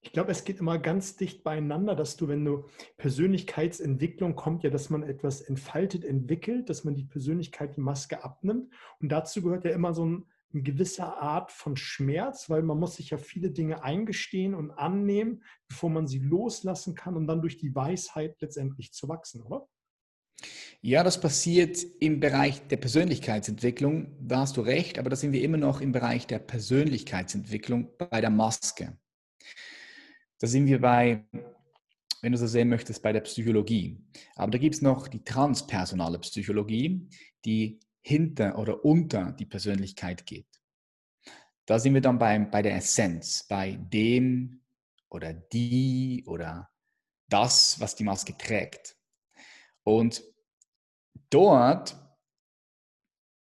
Ich glaube, es geht immer ganz dicht beieinander, dass du, wenn du Persönlichkeitsentwicklung kommt ja, dass man etwas entfaltet, entwickelt, dass man die Persönlichkeit, die Maske abnimmt. Und dazu gehört ja immer so ein eine gewisse Art von Schmerz, weil man muss sich ja viele Dinge eingestehen und annehmen, bevor man sie loslassen kann und dann durch die Weisheit letztendlich zu wachsen, oder? Ja, das passiert im Bereich der Persönlichkeitsentwicklung, da hast du recht, aber da sind wir immer noch im Bereich der Persönlichkeitsentwicklung bei der Maske. Da sind wir bei, wenn du so sehen möchtest, bei der Psychologie. Aber da gibt es noch die transpersonale Psychologie, die hinter oder unter die Persönlichkeit geht. Da sind wir dann bei, bei der Essenz, bei dem oder die oder das, was die Maske trägt. Und dort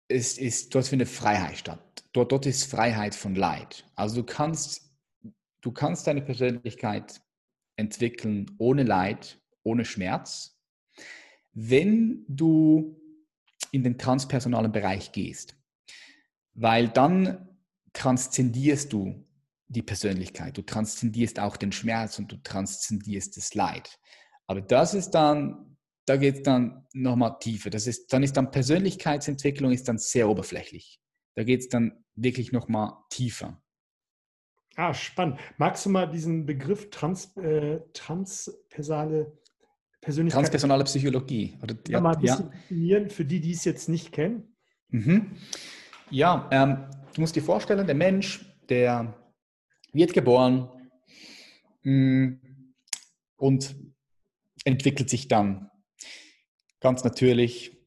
ist, ist dort findet Freiheit statt. Dort, dort ist Freiheit von Leid. Also du kannst, du kannst deine Persönlichkeit entwickeln ohne Leid, ohne Schmerz, wenn du in den transpersonalen Bereich gehst. Weil dann transzendierst du die Persönlichkeit, du transzendierst auch den Schmerz und du transzendierst das Leid. Aber das ist dann, da geht es dann nochmal tiefer. Das ist, dann ist dann Persönlichkeitsentwicklung ist dann sehr oberflächlich. Da geht es dann wirklich nochmal tiefer. Ah, spannend. Magst du mal diesen Begriff trans, äh, transpersonale Persönlichkeit? Transpersonale Psychologie. Oder, ja, mal ein bisschen ja. definieren für die, die es jetzt nicht kennen. Mhm. Ja, ähm, du musst dir vorstellen, der Mensch, der wird geboren mh, mm, und entwickelt sich dann ganz natürlich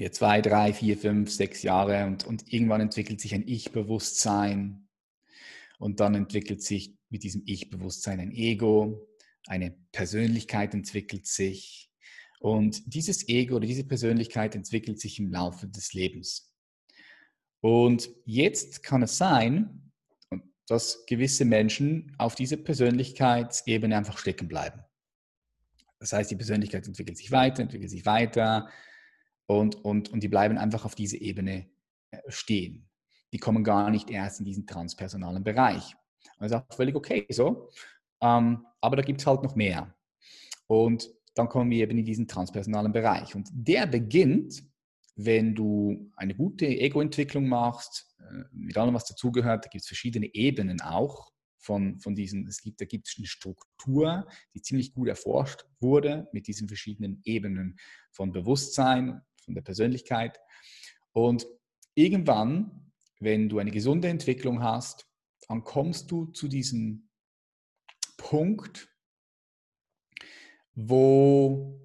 wir zwei, drei, vier, fünf, sechs Jahre und, und irgendwann entwickelt sich ein Ich-Bewusstsein und dann entwickelt sich mit diesem Ich-Bewusstsein ein Ego, eine Persönlichkeit entwickelt sich und dieses Ego oder diese Persönlichkeit entwickelt sich im Laufe des Lebens. Und jetzt kann es sein, dass gewisse Menschen auf dieser Persönlichkeitsebene einfach stecken bleiben. Das heißt, die Persönlichkeit entwickelt sich weiter, entwickelt sich weiter und, und, und die bleiben einfach auf dieser Ebene äh, stehen. Die kommen gar nicht erst in diesen transpersonalen Bereich. Und das ist auch völlig okay so. Ähm, aber da gibt es halt noch mehr. Und dann kommen wir eben in diesen transpersonalen Bereich. Und der beginnt, wenn du eine gute Ego-Entwicklung machst, äh, mit allem, was dazugehört, da gibt es verschiedene Ebenen auch von, von diesen, es gibt, da gibt es eine Struktur, die ziemlich gut erforscht wurde mit diesen verschiedenen Ebenen von Bewusstsein, von der Persönlichkeit. Und irgendwann, wenn du eine gesunde Entwicklung hast, dann kommst du zu diesem Punkt, wo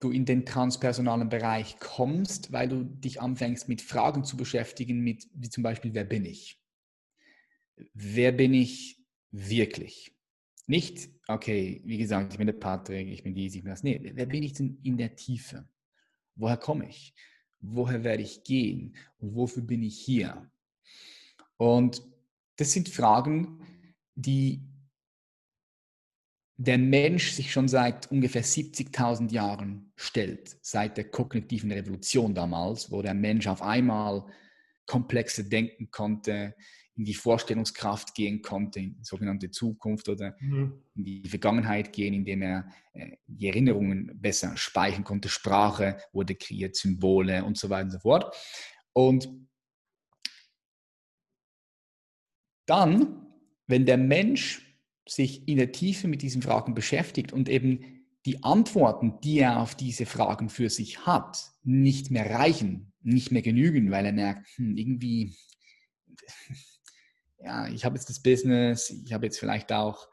du in den transpersonalen Bereich kommst, weil du dich anfängst mit Fragen zu beschäftigen, mit, wie zum Beispiel, wer bin ich? wer bin ich wirklich? Nicht, okay, wie gesagt, ich bin der Patrick, ich bin dies, ich bin das. Nee, wer bin ich denn in der Tiefe? Woher komme ich? Woher werde ich gehen? Und wofür bin ich hier? Und das sind Fragen, die der Mensch sich schon seit ungefähr 70.000 Jahren stellt, seit der kognitiven Revolution damals, wo der Mensch auf einmal komplexe denken konnte, in die Vorstellungskraft gehen konnte, in die sogenannte Zukunft oder mhm. in die Vergangenheit gehen, indem er äh, die Erinnerungen besser speichern konnte. Sprache wurde kreiert, Symbole und so weiter und so fort. Und dann, wenn der Mensch sich in der Tiefe mit diesen Fragen beschäftigt und eben die Antworten, die er auf diese Fragen für sich hat, nicht mehr reichen, nicht mehr genügen, weil er merkt, hm, irgendwie ja, ich habe jetzt das Business, ich habe jetzt vielleicht auch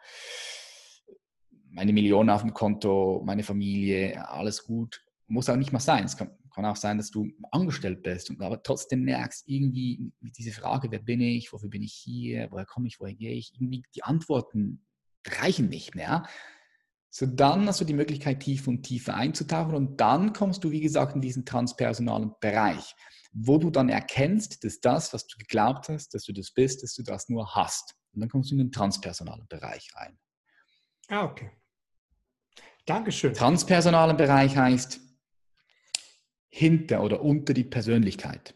meine Millionen auf dem Konto, meine Familie, alles gut. Muss auch nicht mal sein. Es kann, kann auch sein, dass du angestellt bist und aber trotzdem merkst, irgendwie mit dieser Frage, wer bin ich, wofür bin ich hier, woher komme ich, woher gehe ich, irgendwie die Antworten reichen nicht mehr. So dann hast du die Möglichkeit, tiefer und tiefer einzutauchen und dann kommst du, wie gesagt, in diesen transpersonalen Bereich wo du dann erkennst, dass das, was du geglaubt hast, dass du das bist, dass du das nur hast. Und dann kommst du in den transpersonalen Bereich rein. Ah, okay. Dankeschön. Transpersonalen Bereich heißt hinter oder unter die Persönlichkeit.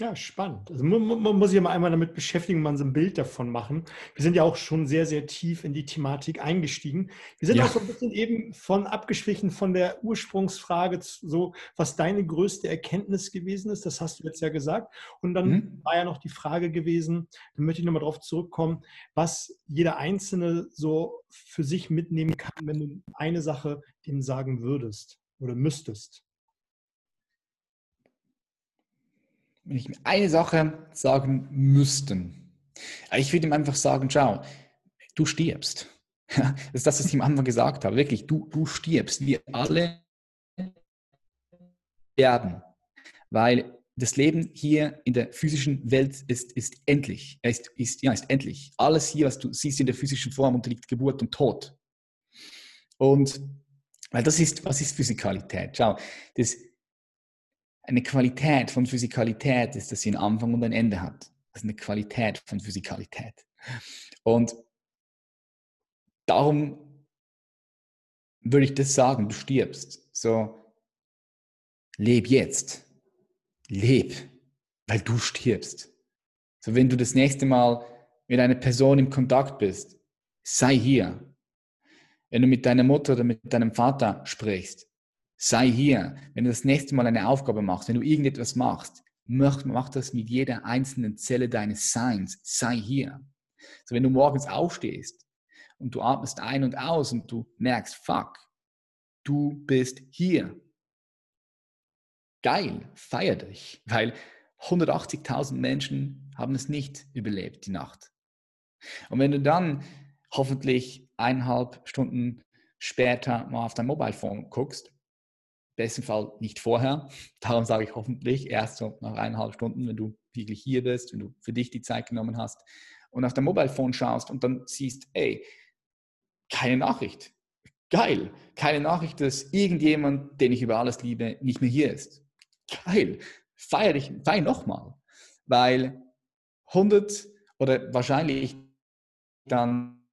Ja, spannend. Also man, man muss sich ja mal einmal damit beschäftigen, man so ein Bild davon machen. Wir sind ja auch schon sehr, sehr tief in die Thematik eingestiegen. Wir sind ja. auch so ein bisschen eben von abgeschwichen von der Ursprungsfrage, so was deine größte Erkenntnis gewesen ist. Das hast du jetzt ja gesagt. Und dann mhm. war ja noch die Frage gewesen, da möchte ich nochmal darauf zurückkommen, was jeder Einzelne so für sich mitnehmen kann, wenn du eine Sache dem sagen würdest oder müsstest. Wenn ich mir eine Sache sagen müssten, ich würde ihm einfach sagen, schau, du stirbst. das ist das, was ich am Anfang gesagt habe. Wirklich, du, du stirbst. Wir alle werden. Weil das Leben hier in der physischen Welt ist, ist endlich. Ist, ist, ja, ist endlich. Alles hier, was du siehst in der physischen Form, unterliegt Geburt und Tod. Und weil das ist, was ist Physikalität? Schau, das, eine Qualität von Physikalität ist, dass sie einen Anfang und ein Ende hat. Das ist eine Qualität von Physikalität. Und darum würde ich das sagen, du stirbst. So, leb jetzt. Leb, weil du stirbst. So, wenn du das nächste Mal mit einer Person im Kontakt bist, sei hier. Wenn du mit deiner Mutter oder mit deinem Vater sprichst, sei hier. Wenn du das nächste Mal eine Aufgabe machst, wenn du irgendetwas machst, mach, mach das mit jeder einzelnen Zelle deines Seins. Sei hier. So, wenn du morgens aufstehst und du atmest ein und aus und du merkst, fuck, du bist hier. Geil, feier dich, weil 180.000 Menschen haben es nicht überlebt, die Nacht. Und wenn du dann hoffentlich eineinhalb Stunden später mal auf dein Mobilephone guckst, im besten Fall nicht vorher, darum sage ich hoffentlich erst so nach eineinhalb Stunden, wenn du wirklich hier bist, wenn du für dich die Zeit genommen hast und auf dein Mobilephone schaust und dann siehst, ey, keine Nachricht. Geil. Keine Nachricht, dass irgendjemand, den ich über alles liebe, nicht mehr hier ist. Geil. Feier dich, feier nochmal. Weil 100 oder wahrscheinlich dann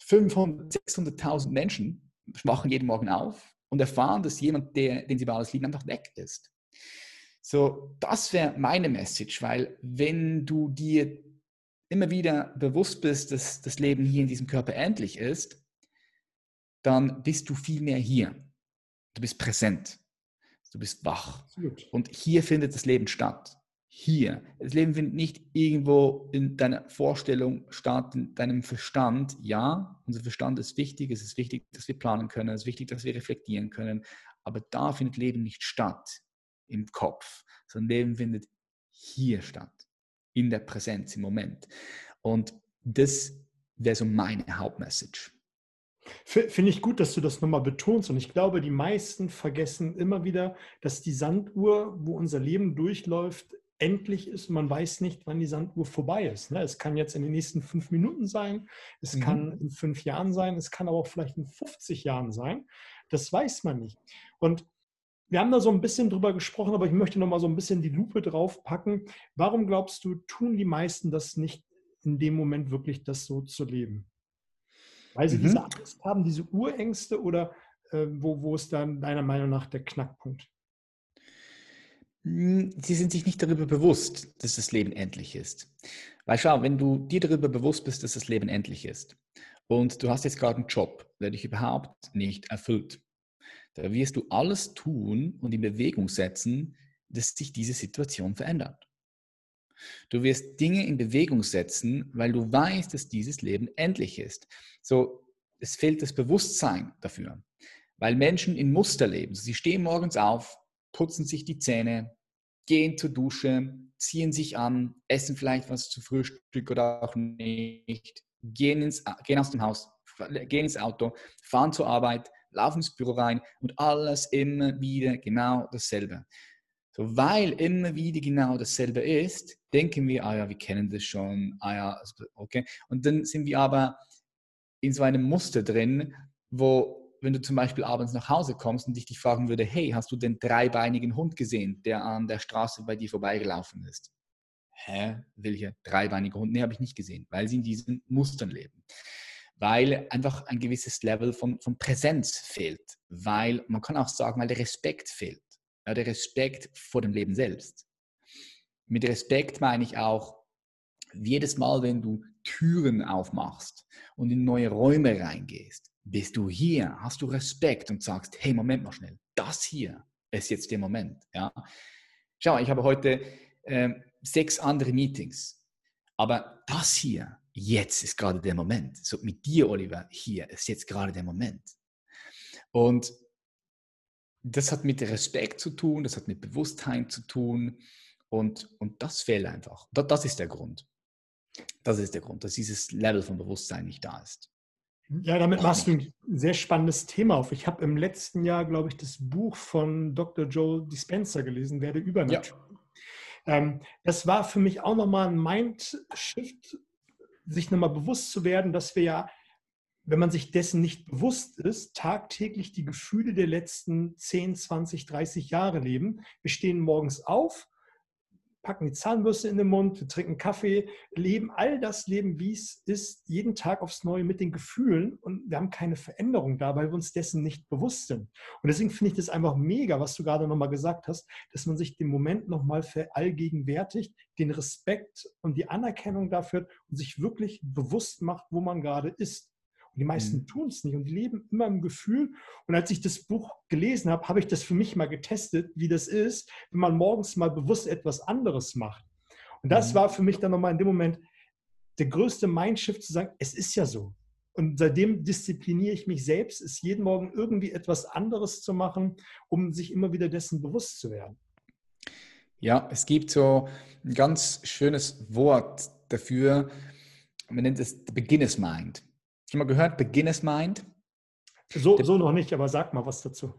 500, 600.000 Menschen wachen jeden Morgen auf und erfahren, dass jemand, der, den sie alles lieben, einfach weg ist. So, das wäre meine Message, weil wenn du dir immer wieder bewusst bist, dass das Leben hier in diesem Körper endlich ist, dann bist du viel mehr hier. Du bist präsent. Du bist wach. Und hier findet das Leben statt hier. Das Leben findet nicht irgendwo in deiner Vorstellung statt, in deinem Verstand. Ja, unser Verstand ist wichtig. Es ist wichtig, dass wir planen können. Es ist wichtig, dass wir reflektieren können. Aber da findet Leben nicht statt im Kopf, sondern Leben findet hier statt, in der Präsenz, im Moment. Und das wäre so meine Hauptmessage. Finde ich gut, dass du das nochmal betonst. Und ich glaube, die meisten vergessen immer wieder, dass die Sanduhr, wo unser Leben durchläuft, endlich ist. Man weiß nicht, wann die Sanduhr vorbei ist. Ne? Es kann jetzt in den nächsten fünf Minuten sein, es mhm. kann in fünf Jahren sein, es kann aber auch vielleicht in 50 Jahren sein. Das weiß man nicht. Und wir haben da so ein bisschen drüber gesprochen, aber ich möchte noch mal so ein bisschen die Lupe drauf packen. Warum glaubst du, tun die meisten das nicht in dem Moment wirklich, das so zu leben? Weil sie mhm. diese Angst haben, diese Urängste oder äh, wo, wo ist dann deiner Meinung nach der Knackpunkt? Hm, sie sind sich nicht darüber bewusst, dass das Leben endlich ist. Weil schau, wenn du dir darüber bewusst bist, dass das Leben endlich ist und du hast jetzt gerade einen Job, der dich überhaupt nicht erfüllt, da wirst du alles tun und in Bewegung setzen, dass sich diese Situation verändert. Du wirst Dinge in Bewegung setzen, weil du weißt, dass dieses Leben endlich ist. So, es fehlt das Bewusstsein dafür, weil Menschen in Muster leben. Sie stehen morgens auf, putzen sich die Zähne, gehen zur Dusche, ziehen sich an, essen vielleicht was zu Frühstück oder auch nicht, gehen, ins, gehen aus dem Haus, gehen ins Auto, fahren zur Arbeit, laufen ins Büro rein und alles immer wieder genau dasselbe. So, weil immer wieder genau dasselbe ist, denken wir, ah ja, wir kennen das schon, ah ja, also, okay. Und dann sind wir aber in so einem Muster drin, wo wenn du zum Beispiel abends nach Hause kommst und dich dich fragen würde, hey, hast du den dreibeinigen Hund gesehen, der an der Straße bei dir vorbeigelaufen ist? Hä? Welcher dreibeinige Hund? Nee, habe ich nicht gesehen, weil sie in diesen Mustern leben. Weil einfach ein gewisses Level von, von Präsenz fehlt. Weil, man kann auch sagen, weil der Respekt fehlt. Ja, der Respekt vor dem Leben selbst. Mit Respekt meine ich auch, jedes Mal, wenn du Türen aufmachst und in neue Räume reingehst, bist du hier, hast du Respekt und sagst, hey, Moment mal schnell, das hier ist jetzt der Moment. Ja? Schau, ich habe heute äh, sechs andere Meetings, aber das hier, jetzt ist gerade der Moment. So mit dir, Oliver, hier ist jetzt gerade der Moment. Und das hat mit Respekt zu tun, das hat mit Bewusstheit zu tun und, und das fehlt einfach. Das, das ist der Grund. Das ist der Grund, dass dieses Level von Bewusstsein nicht da ist. Ja, damit machst du ein sehr spannendes Thema auf. Ich habe im letzten Jahr, glaube ich, das Buch von Dr. Joel Dispenza gelesen, Werde übernatürlich. Ja. Ähm, das war für mich auch nochmal ein Mindshift, sich nochmal bewusst zu werden, dass wir ja, wenn man sich dessen nicht bewusst ist, tagtäglich die Gefühle der letzten 10, 20, 30 Jahre leben. Wir stehen morgens auf, packen die Zahnbürste in den Mund, wir trinken Kaffee, leben all das Leben, wie es ist, jeden Tag aufs Neue mit den Gefühlen und wir haben keine Veränderung da, weil wir uns dessen nicht bewusst sind. Und deswegen finde ich das einfach mega, was du gerade nochmal gesagt hast, dass man sich den Moment nochmal verallgegenwärtigt, den Respekt und die Anerkennung dafür und sich wirklich bewusst macht, wo man gerade ist. Die meisten mhm. tun es nicht und die leben immer im Gefühl. Und als ich das Buch gelesen habe, habe ich das für mich mal getestet, wie das ist, wenn man morgens mal bewusst etwas anderes macht. Und das mhm. war für mich dann nochmal in dem Moment der größte Mindshift zu sagen, es ist ja so. Und seitdem diszipliniere ich mich selbst, es jeden Morgen irgendwie etwas anderes zu machen, um sich immer wieder dessen bewusst zu werden. Ja, es gibt so ein ganz schönes Wort dafür. Man nennt es Beginner's Mind. Schon mal gehört, Beginner's Mind? So, der, so noch nicht, aber sag mal was dazu.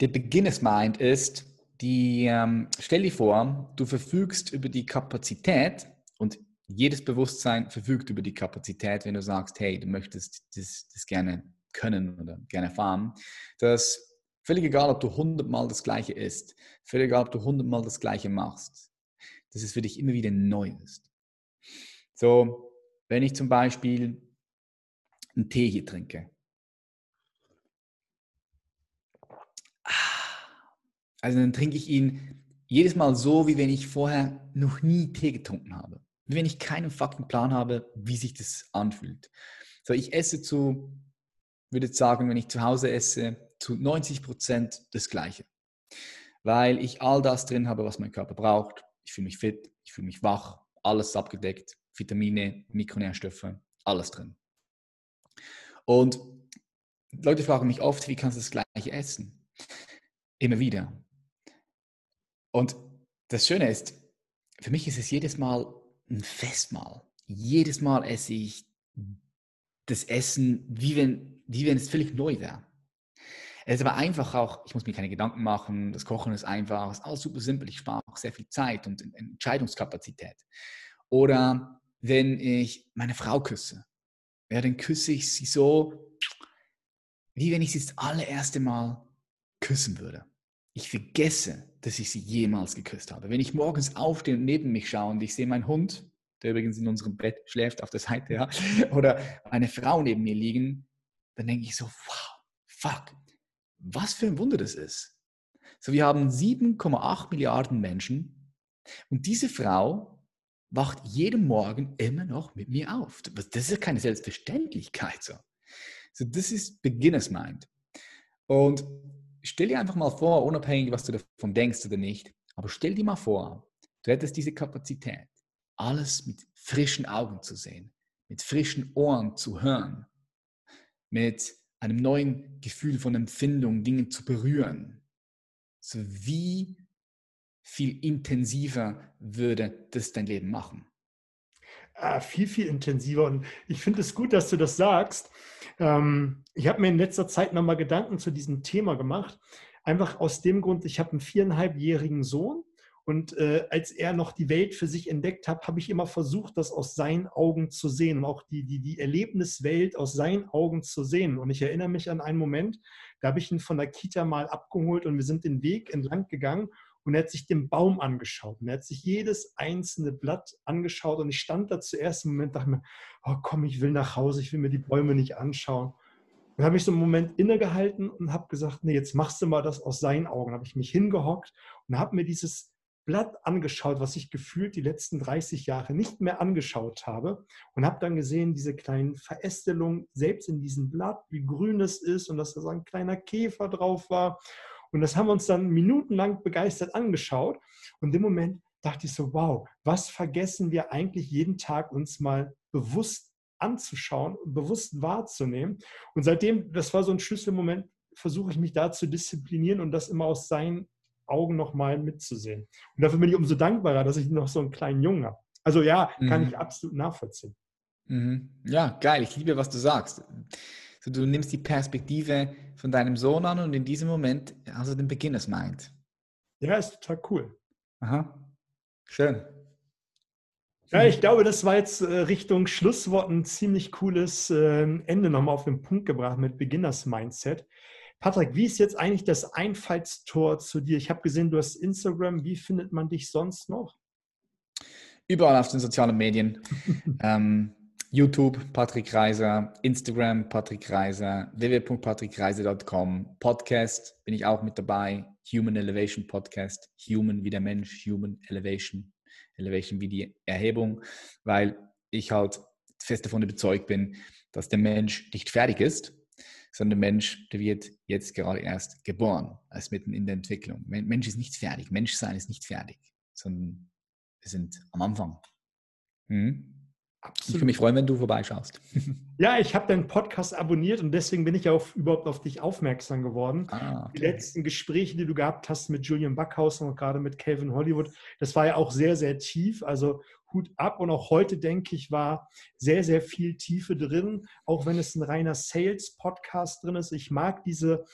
Der Beginner's Mind ist, die, ähm, stell dir vor, du verfügst über die Kapazität und jedes Bewusstsein verfügt über die Kapazität, wenn du sagst, hey, du möchtest das, das gerne können oder gerne fahren, dass völlig egal, ob du hundertmal das Gleiche isst, völlig egal, ob du hundertmal das Gleiche machst, dass es für dich immer wieder neu ist. So, wenn ich zum Beispiel einen Tee hier trinke, also dann trinke ich ihn jedes Mal so, wie wenn ich vorher noch nie Tee getrunken habe wie wenn ich keinen fucking Plan habe, wie sich das anfühlt. So, ich esse zu, würde jetzt sagen, wenn ich zu Hause esse, zu 90 Prozent das Gleiche. Weil ich all das drin habe, was mein Körper braucht. Ich fühle mich fit, ich fühle mich wach, alles abgedeckt, Vitamine, Mikronährstoffe, alles drin. Und Leute fragen mich oft, wie kannst du das Gleiche essen? Immer wieder. Und das Schöne ist, für mich ist es jedes Mal ein Festmahl. Jedes Mal esse ich das Essen, wie wenn, wie wenn es völlig neu wäre. Es ist aber einfach auch, ich muss mir keine Gedanken machen, das Kochen ist einfach, es ist alles super simpel, ich spare auch sehr viel Zeit und Entscheidungskapazität. Oder wenn ich meine Frau küsse, ja, dann küsse ich sie so, wie wenn ich sie das allererste Mal küssen würde. Ich vergesse, dass ich sie jemals geküsst habe. Wenn ich morgens aufstehe und neben mich schaue und ich sehe meinen Hund, der übrigens in unserem Bett schläft auf der Seite, ja, oder eine Frau neben mir liegen, dann denke ich so, wow, fuck, was für ein Wunder das ist. So, wir haben 7,8 Milliarden Menschen und diese Frau wacht jeden Morgen immer noch mit mir auf. Das ist keine Selbstverständlichkeit. So, so das ist Beginners Mind. Und stell dir einfach mal vor, unabhängig, was du davon denkst oder nicht, aber stell dir mal vor, du hättest diese Kapazität, alles mit frischen Augen zu sehen, mit frischen Ohren zu hören, mit einem neuen Gefühl von Empfindung, Dinge zu berühren. So wie viel intensiver würde das dein Leben machen? Ah, viel, viel intensiver. Und ich finde es gut, dass du das sagst. Ähm, ich habe mir in letzter Zeit nochmal Gedanken zu diesem Thema gemacht. Einfach aus dem Grund, ich habe einen viereinhalbjährigen Sohn und äh, als er noch die Welt für sich entdeckt hat, habe ich immer versucht, das aus seinen Augen zu sehen und auch die, die, die Erlebniswelt aus seinen Augen zu sehen. Und ich erinnere mich an einen Moment, da habe ich ihn von der Kita mal abgeholt und wir sind den Weg entlang gegangen und er hat sich den Baum angeschaut. Und er hat sich jedes einzelne Blatt angeschaut. Und ich stand da zuerst im Moment, dachte mir, oh komm, ich will nach Hause, ich will mir die Bäume nicht anschauen. Und habe ich so einen Moment innegehalten und habe gesagt, nee, jetzt machst du mal das aus seinen Augen. habe ich mich hingehockt und habe mir dieses Blatt angeschaut, was ich gefühlt die letzten 30 Jahre nicht mehr angeschaut habe und habe dann gesehen, diese kleinen Verästelungen selbst in diesem Blatt, wie grün es ist und dass da so ein kleiner Käfer drauf war und das haben wir uns dann minutenlang begeistert angeschaut. Und im Moment dachte ich so, wow, was vergessen wir eigentlich jeden Tag uns mal bewusst anzuschauen und bewusst wahrzunehmen. Und seitdem, das war so ein Schlüsselmoment, versuche ich mich da zu disziplinieren und das immer aus seinen Augen nochmal mitzusehen. Und dafür bin ich umso dankbarer, dass ich noch so einen kleinen Jungen habe. Also ja, kann mhm. ich absolut nachvollziehen. Mhm. Ja, geil. Ich liebe, was du sagst. So, du nimmst die Perspektive von deinem Sohn an und in diesem Moment hast du den Beginners Mind. Ja, ist total cool. Aha. Schön. Ja, ich glaube, das war jetzt äh, Richtung Schlusswort ein ziemlich cooles ähm, Ende nochmal auf den Punkt gebracht mit Beginners Mindset. Patrick, wie ist jetzt eigentlich das Einfallstor zu dir? Ich habe gesehen, du hast Instagram. Wie findet man dich sonst noch? Überall auf den sozialen Medien. ähm, YouTube Patrick Reiser, Instagram Patrick Reiser, www.patrickreiser.com, Podcast bin ich auch mit dabei, Human Elevation Podcast, Human wie der Mensch, Human Elevation, Elevation wie die Erhebung, weil ich halt fest davon überzeugt bin, dass der Mensch nicht fertig ist, sondern der Mensch, der wird jetzt gerade erst geboren, als mitten in der Entwicklung. Mensch ist nicht fertig, Menschsein ist nicht fertig, sondern wir sind am Anfang. Mhm. Absolut. Ich würde mich freuen, wenn du vorbeischaust. Ja, ich habe deinen Podcast abonniert und deswegen bin ich auch überhaupt auf dich aufmerksam geworden. Ah, okay. Die letzten Gespräche, die du gehabt hast mit Julian Backhaus und gerade mit Calvin Hollywood, das war ja auch sehr, sehr tief. Also Hut ab und auch heute, denke ich, war sehr, sehr viel Tiefe drin, auch wenn es ein reiner Sales-Podcast drin ist. Ich mag diese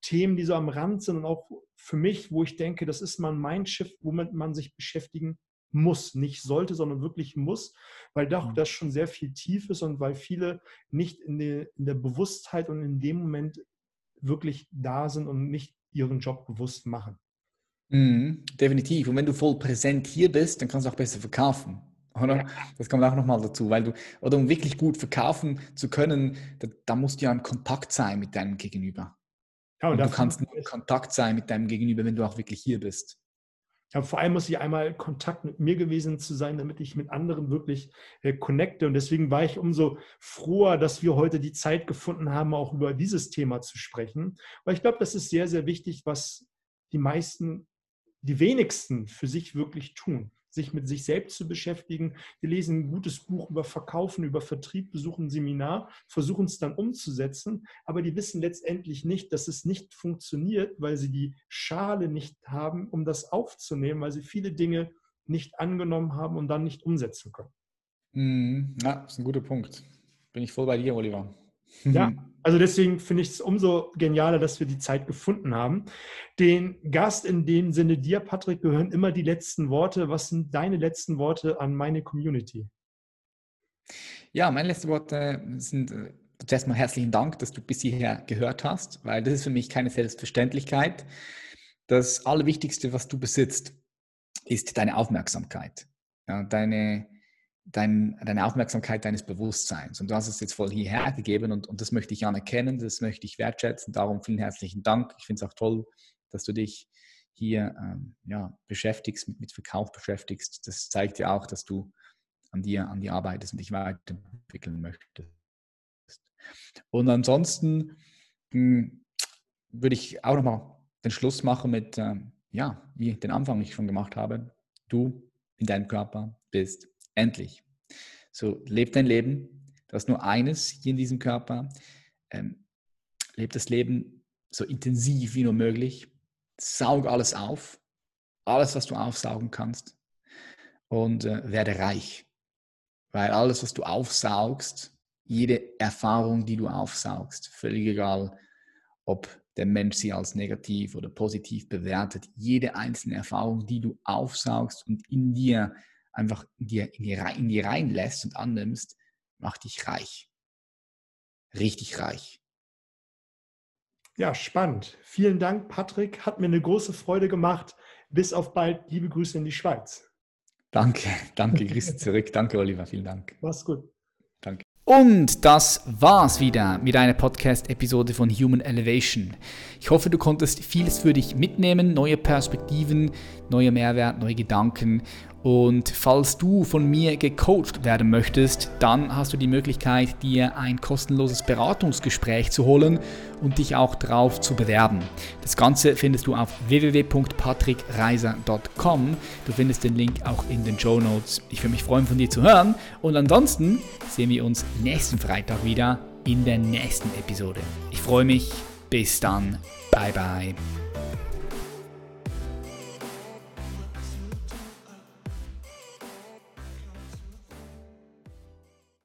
Themen, die so am Rand sind und auch für mich, wo ich denke, das ist mal ein Mindshift, womit man sich beschäftigen muss, nicht sollte, sondern wirklich muss, weil doch mhm. das schon sehr viel tief ist und weil viele nicht in der, in der Bewusstheit und in dem Moment wirklich da sind und nicht ihren Job bewusst machen. Mhm, definitiv. Und wenn du voll präsent hier bist, dann kannst du auch besser verkaufen. Oder? Ja. Das kommt auch nochmal dazu, weil du, oder um wirklich gut verkaufen zu können, da, da musst du ja in Kontakt sein mit deinem Gegenüber. Ja, und, und du kannst nur in Kontakt sein mit deinem Gegenüber, wenn du auch wirklich hier bist. Ja, vor allem muss ich einmal Kontakt mit mir gewesen zu sein, damit ich mit anderen wirklich äh, connecte. Und deswegen war ich umso froher, dass wir heute die Zeit gefunden haben, auch über dieses Thema zu sprechen. Weil ich glaube, das ist sehr, sehr wichtig, was die meisten, die wenigsten für sich wirklich tun sich mit sich selbst zu beschäftigen. Wir lesen ein gutes Buch über Verkaufen, über Vertrieb, besuchen ein Seminar, versuchen es dann umzusetzen, aber die wissen letztendlich nicht, dass es nicht funktioniert, weil sie die Schale nicht haben, um das aufzunehmen, weil sie viele Dinge nicht angenommen haben und dann nicht umsetzen können. Mhm. Ja, das ist ein guter Punkt. Bin ich voll bei dir, Oliver. Ja, also deswegen finde ich es umso genialer, dass wir die Zeit gefunden haben. Den Gast in dem Sinne dir, Patrick, gehören immer die letzten Worte. Was sind deine letzten Worte an meine Community? Ja, meine letzten Worte sind äh, zuerst mal herzlichen Dank, dass du bis hierher gehört hast, weil das ist für mich keine Selbstverständlichkeit. Das Allerwichtigste, was du besitzt, ist deine Aufmerksamkeit. Ja, deine dein, deine Aufmerksamkeit deines Bewusstseins. Und du hast es jetzt voll hierher gegeben und, und das möchte ich anerkennen, das möchte ich wertschätzen. Darum vielen herzlichen Dank. Ich finde es auch toll, dass du dich hier ähm, ja, beschäftigst, mit, mit Verkauf beschäftigst. Das zeigt ja auch, dass du an dir, an dir arbeitest und dich weiterentwickeln möchtest. Und ansonsten hm, würde ich auch nochmal den Schluss machen mit, ähm, ja, wie den Anfang ich schon gemacht habe. Du in deinem Körper bist Endlich. So, leb dein Leben. Du hast nur eines hier in diesem Körper. Ähm, leb das Leben so intensiv wie nur möglich. Saug alles auf. Alles, was du aufsaugen kannst. Und äh, werde reich. Weil alles, was du aufsaugst, jede Erfahrung, die du aufsaugst, völlig egal, ob der Mensch sie als negativ oder positiv bewertet, jede einzelne Erfahrung, die du aufsaugst und in dir einfach in dir, in dir, in dir reinlässt und annimmst, macht dich reich. Richtig reich. Ja, spannend. Vielen Dank, Patrick. Hat mir eine große Freude gemacht. Bis auf bald. Liebe Grüße in die Schweiz. Danke, danke. Grüße zurück. Danke, Oliver. Vielen Dank. Mach's gut. Danke. Und das war's wieder mit einer Podcast-Episode von Human Elevation. Ich hoffe, du konntest vieles für dich mitnehmen, neue Perspektiven, neue Mehrwert, neue Gedanken und falls du von mir gecoacht werden möchtest, dann hast du die Möglichkeit, dir ein kostenloses Beratungsgespräch zu holen und dich auch darauf zu bewerben. Das Ganze findest du auf www.patrickreiser.com. Du findest den Link auch in den Show Notes. Ich würde mich freuen, von dir zu hören. Und ansonsten sehen wir uns nächsten Freitag wieder in der nächsten Episode. Ich freue mich. Bis dann. Bye bye.